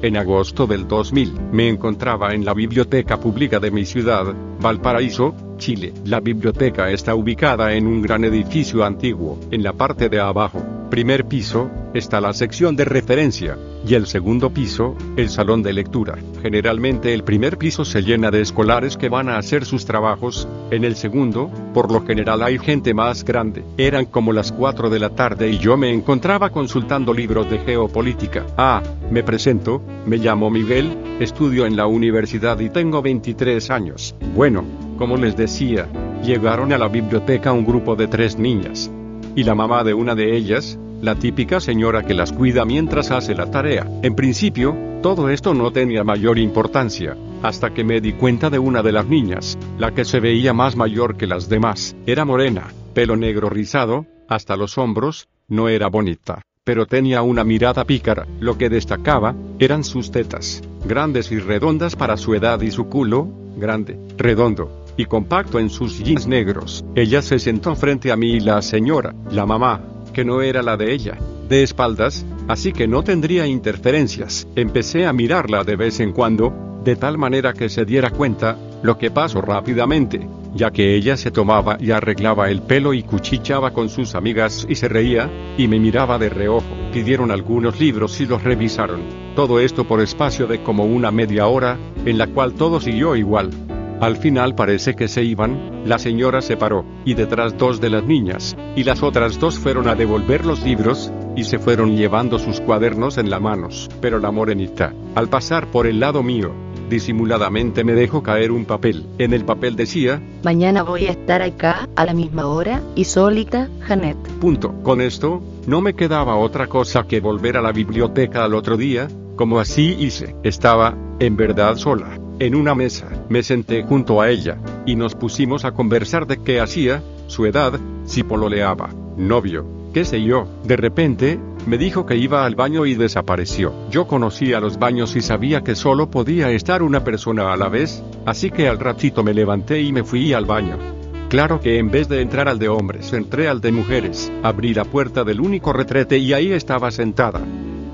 En agosto del 2000, me encontraba en la biblioteca pública de mi ciudad, Valparaíso, Chile. La biblioteca está ubicada en un gran edificio antiguo. En la parte de abajo, primer piso, está la sección de referencia, y el segundo piso, el salón de lectura. Generalmente el primer piso se llena de escolares que van a hacer sus trabajos, en el segundo, por lo general hay gente más grande. Eran como las 4 de la tarde y yo me encontraba consultando libros de geopolítica. Ah, me presento, me llamo Miguel, estudio en la universidad y tengo 23 años. Bueno, como les decía, llegaron a la biblioteca un grupo de tres niñas. Y la mamá de una de ellas, la típica señora que las cuida mientras hace la tarea. En principio, todo esto no tenía mayor importancia, hasta que me di cuenta de una de las niñas, la que se veía más mayor que las demás. Era morena, pelo negro rizado, hasta los hombros, no era bonita, pero tenía una mirada pícara. Lo que destacaba, eran sus tetas, grandes y redondas para su edad y su culo, grande, redondo, y compacto en sus jeans negros. Ella se sentó frente a mí y la señora, la mamá, que no era la de ella, de espaldas, así que no tendría interferencias. Empecé a mirarla de vez en cuando, de tal manera que se diera cuenta, lo que pasó rápidamente, ya que ella se tomaba y arreglaba el pelo y cuchicheaba con sus amigas y se reía, y me miraba de reojo. Pidieron algunos libros y los revisaron. Todo esto por espacio de como una media hora, en la cual todo siguió igual. Al final parece que se iban, la señora se paró, y detrás dos de las niñas, y las otras dos fueron a devolver los libros, y se fueron llevando sus cuadernos en las manos. Pero la morenita, al pasar por el lado mío, disimuladamente me dejó caer un papel. En el papel decía, Mañana voy a estar acá, a la misma hora, y solita, Janet. punto. Con esto, no me quedaba otra cosa que volver a la biblioteca al otro día, como así hice. Estaba, en verdad sola en una mesa, me senté junto a ella, y nos pusimos a conversar de qué hacía, su edad, si pololeaba, novio, qué sé yo. De repente, me dijo que iba al baño y desapareció. Yo conocía los baños y sabía que solo podía estar una persona a la vez, así que al ratito me levanté y me fui al baño. Claro que en vez de entrar al de hombres, entré al de mujeres, abrí la puerta del único retrete y ahí estaba sentada.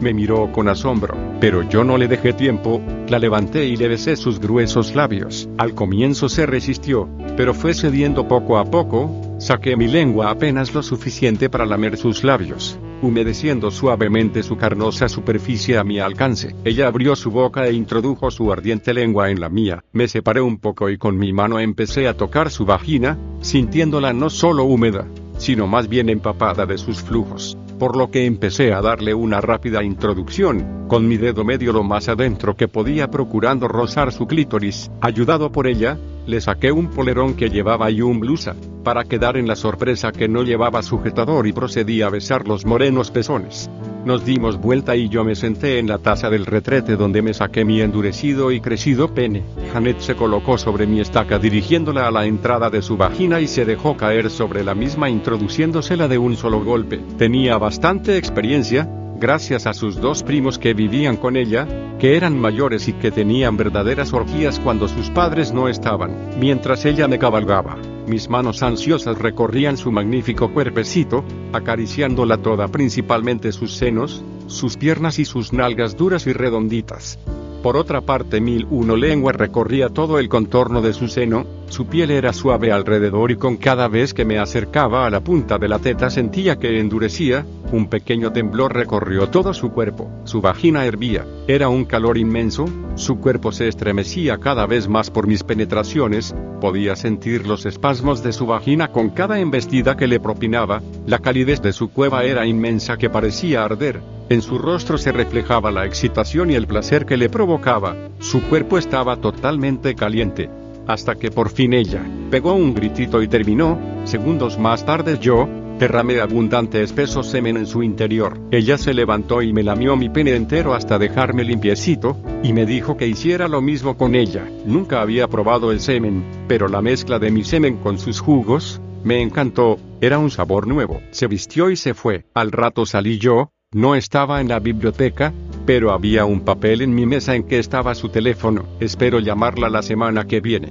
Me miró con asombro, pero yo no le dejé tiempo, la levanté y le besé sus gruesos labios. Al comienzo se resistió, pero fue cediendo poco a poco, saqué mi lengua apenas lo suficiente para lamer sus labios, humedeciendo suavemente su carnosa superficie a mi alcance. Ella abrió su boca e introdujo su ardiente lengua en la mía. Me separé un poco y con mi mano empecé a tocar su vagina, sintiéndola no solo húmeda, sino más bien empapada de sus flujos por lo que empecé a darle una rápida introducción, con mi dedo medio lo más adentro que podía procurando rozar su clítoris. Ayudado por ella, le saqué un polerón que llevaba y un blusa, para quedar en la sorpresa que no llevaba sujetador y procedí a besar los morenos pezones. Nos dimos vuelta y yo me senté en la taza del retrete donde me saqué mi endurecido y crecido pene. Janet se colocó sobre mi estaca dirigiéndola a la entrada de su vagina y se dejó caer sobre la misma introduciéndosela de un solo golpe. Tenía bastante experiencia, gracias a sus dos primos que vivían con ella, que eran mayores y que tenían verdaderas orgías cuando sus padres no estaban, mientras ella me cabalgaba. Mis manos ansiosas recorrían su magnífico cuerpecito, acariciándola toda, principalmente sus senos, sus piernas y sus nalgas duras y redonditas. Por otra parte, mil uno lengua recorría todo el contorno de su seno, su piel era suave alrededor y con cada vez que me acercaba a la punta de la teta sentía que endurecía, Un pequeño temblor recorrió todo su cuerpo, su vagina hervía, era un calor inmenso, su cuerpo se estremecía cada vez más por mis penetraciones, podía sentir los espasmos de su vagina con cada embestida que le propinaba, la calidez de su cueva era inmensa que parecía arder, en su rostro se reflejaba la excitación y el placer que le provocaba, su cuerpo estaba totalmente caliente. Hasta que por fin ella, pegó un gritito y terminó, segundos más tarde yo, Derramé abundante espeso semen en su interior. Ella se levantó y me lamió mi pene entero hasta dejarme limpiecito, y me dijo que hiciera lo mismo con ella. Nunca había probado el semen, pero la mezcla de mi semen con sus jugos, me encantó, era un sabor nuevo. Se vistió y se fue. Al rato salí yo, no estaba en la biblioteca, pero había un papel en mi mesa en que estaba su teléfono. Espero llamarla la semana que viene.